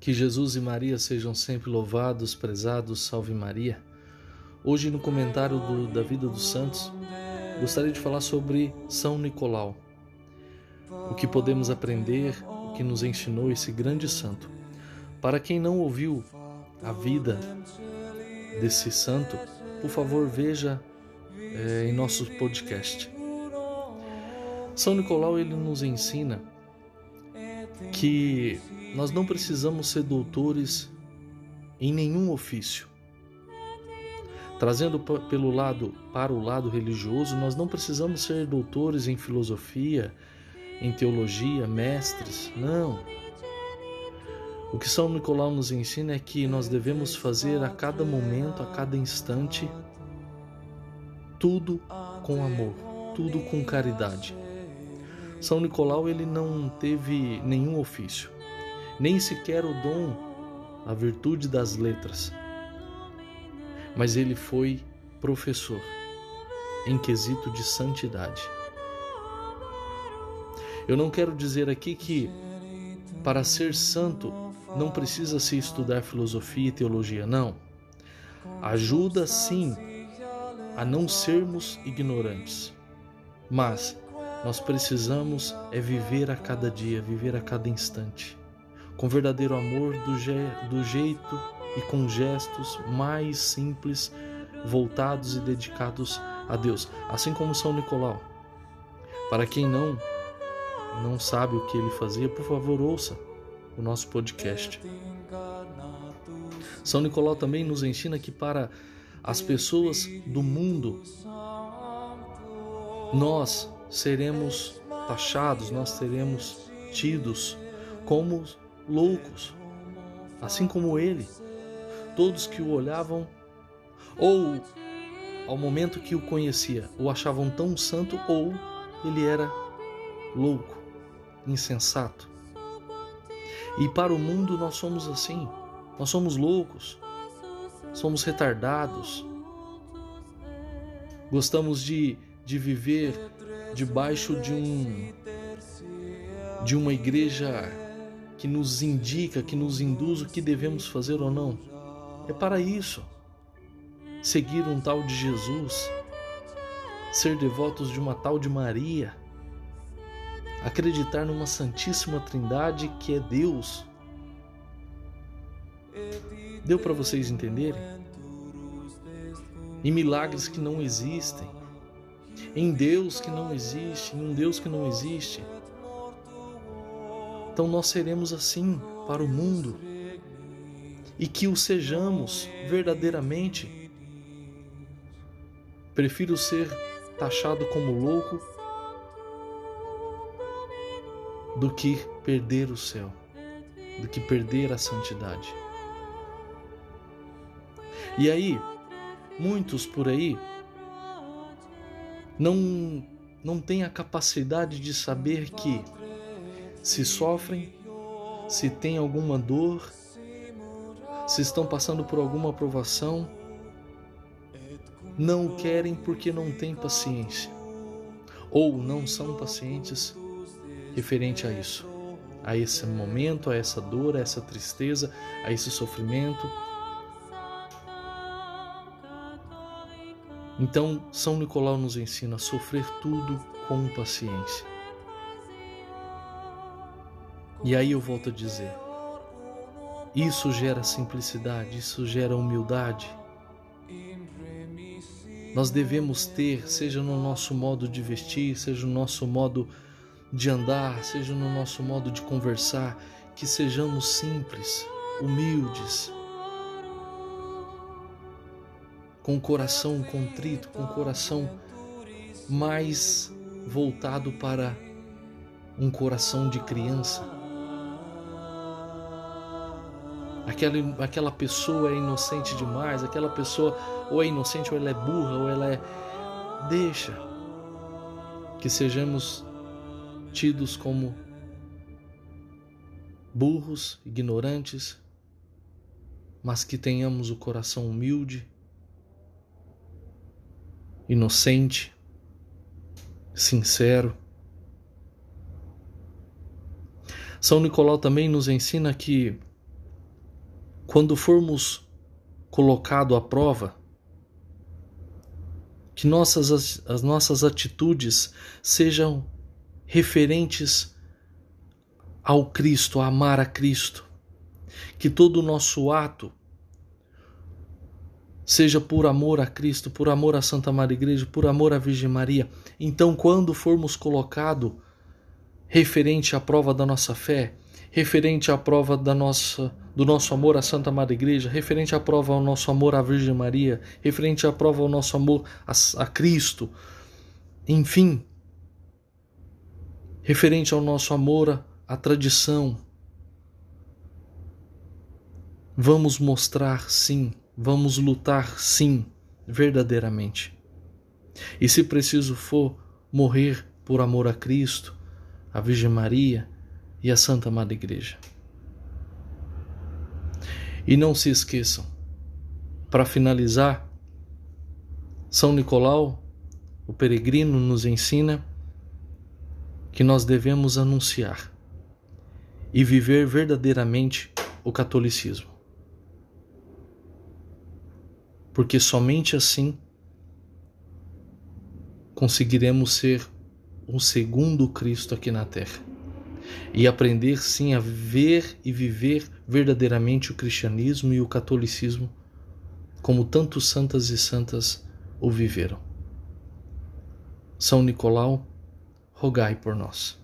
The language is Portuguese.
Que Jesus e Maria sejam sempre louvados, prezados, salve Maria. Hoje, no comentário do, da vida dos santos, gostaria de falar sobre São Nicolau. O que podemos aprender, o que nos ensinou esse grande santo. Para quem não ouviu a vida desse santo, por favor, veja é, em nosso podcast. São Nicolau ele nos ensina que nós não precisamos ser doutores em nenhum ofício. Trazendo pelo lado para o lado religioso, nós não precisamos ser doutores em filosofia, em teologia, mestres, não. O que São Nicolau nos ensina é que nós devemos fazer a cada momento, a cada instante, tudo com amor, tudo com caridade. São Nicolau ele não teve nenhum ofício, nem sequer o dom, a virtude das letras. Mas ele foi professor em quesito de santidade. Eu não quero dizer aqui que para ser santo não precisa se estudar filosofia e teologia, não. Ajuda sim a não sermos ignorantes. Mas nós precisamos é viver a cada dia, viver a cada instante, com verdadeiro amor do, je do jeito e com gestos mais simples, voltados e dedicados a Deus, assim como São Nicolau. Para quem não não sabe o que ele fazia, por favor, ouça o nosso podcast. São Nicolau também nos ensina que para as pessoas do mundo nós seremos taxados, nós seremos tidos como loucos, assim como ele. Todos que o olhavam, ou ao momento que o conhecia, o achavam tão santo, ou ele era louco, insensato. E para o mundo nós somos assim, nós somos loucos, somos retardados, gostamos de, de viver debaixo de um de uma igreja que nos indica, que nos induz o que devemos fazer ou não. É para isso. Seguir um tal de Jesus, ser devotos de uma tal de Maria, acreditar numa Santíssima Trindade que é Deus. Deu para vocês entenderem? E milagres que não existem em Deus que não existe, em um Deus que não existe. Então nós seremos assim para o mundo e que o sejamos verdadeiramente. Prefiro ser taxado como louco do que perder o céu, do que perder a santidade. E aí, muitos por aí não, não têm a capacidade de saber que se sofrem, se têm alguma dor, se estão passando por alguma provação, não querem porque não têm paciência, ou não são pacientes referente a isso, a esse momento, a essa dor, a essa tristeza, a esse sofrimento Então, São Nicolau nos ensina a sofrer tudo com paciência. E aí eu volto a dizer: isso gera simplicidade, isso gera humildade. Nós devemos ter, seja no nosso modo de vestir, seja no nosso modo de andar, seja no nosso modo de conversar, que sejamos simples, humildes, com o coração contrito, com o coração mais voltado para um coração de criança. Aquela, aquela pessoa é inocente demais, aquela pessoa ou é inocente ou ela é burra ou ela é. Deixa que sejamos tidos como burros, ignorantes, mas que tenhamos o coração humilde inocente, sincero. São Nicolau também nos ensina que quando formos colocado à prova, que nossas, as nossas atitudes sejam referentes ao Cristo, a amar a Cristo, que todo o nosso ato seja por amor a Cristo, por amor à Santa Maria Igreja, por amor à Virgem Maria. Então, quando formos colocado referente à prova da nossa fé, referente à prova da nossa, do nosso amor à Santa Maria Igreja, referente à prova ao nosso amor à Virgem Maria, referente à prova ao nosso amor a, a Cristo, enfim, referente ao nosso amor à tradição. Vamos mostrar sim, vamos lutar sim, verdadeiramente. E se preciso for, morrer por amor a Cristo, a Virgem Maria e a Santa Madre Igreja. E não se esqueçam, para finalizar, São Nicolau, o peregrino, nos ensina que nós devemos anunciar e viver verdadeiramente o catolicismo. Porque somente assim conseguiremos ser um segundo Cristo aqui na Terra e aprender sim a ver e viver verdadeiramente o cristianismo e o catolicismo como tantos santas e santas o viveram. São Nicolau, rogai por nós.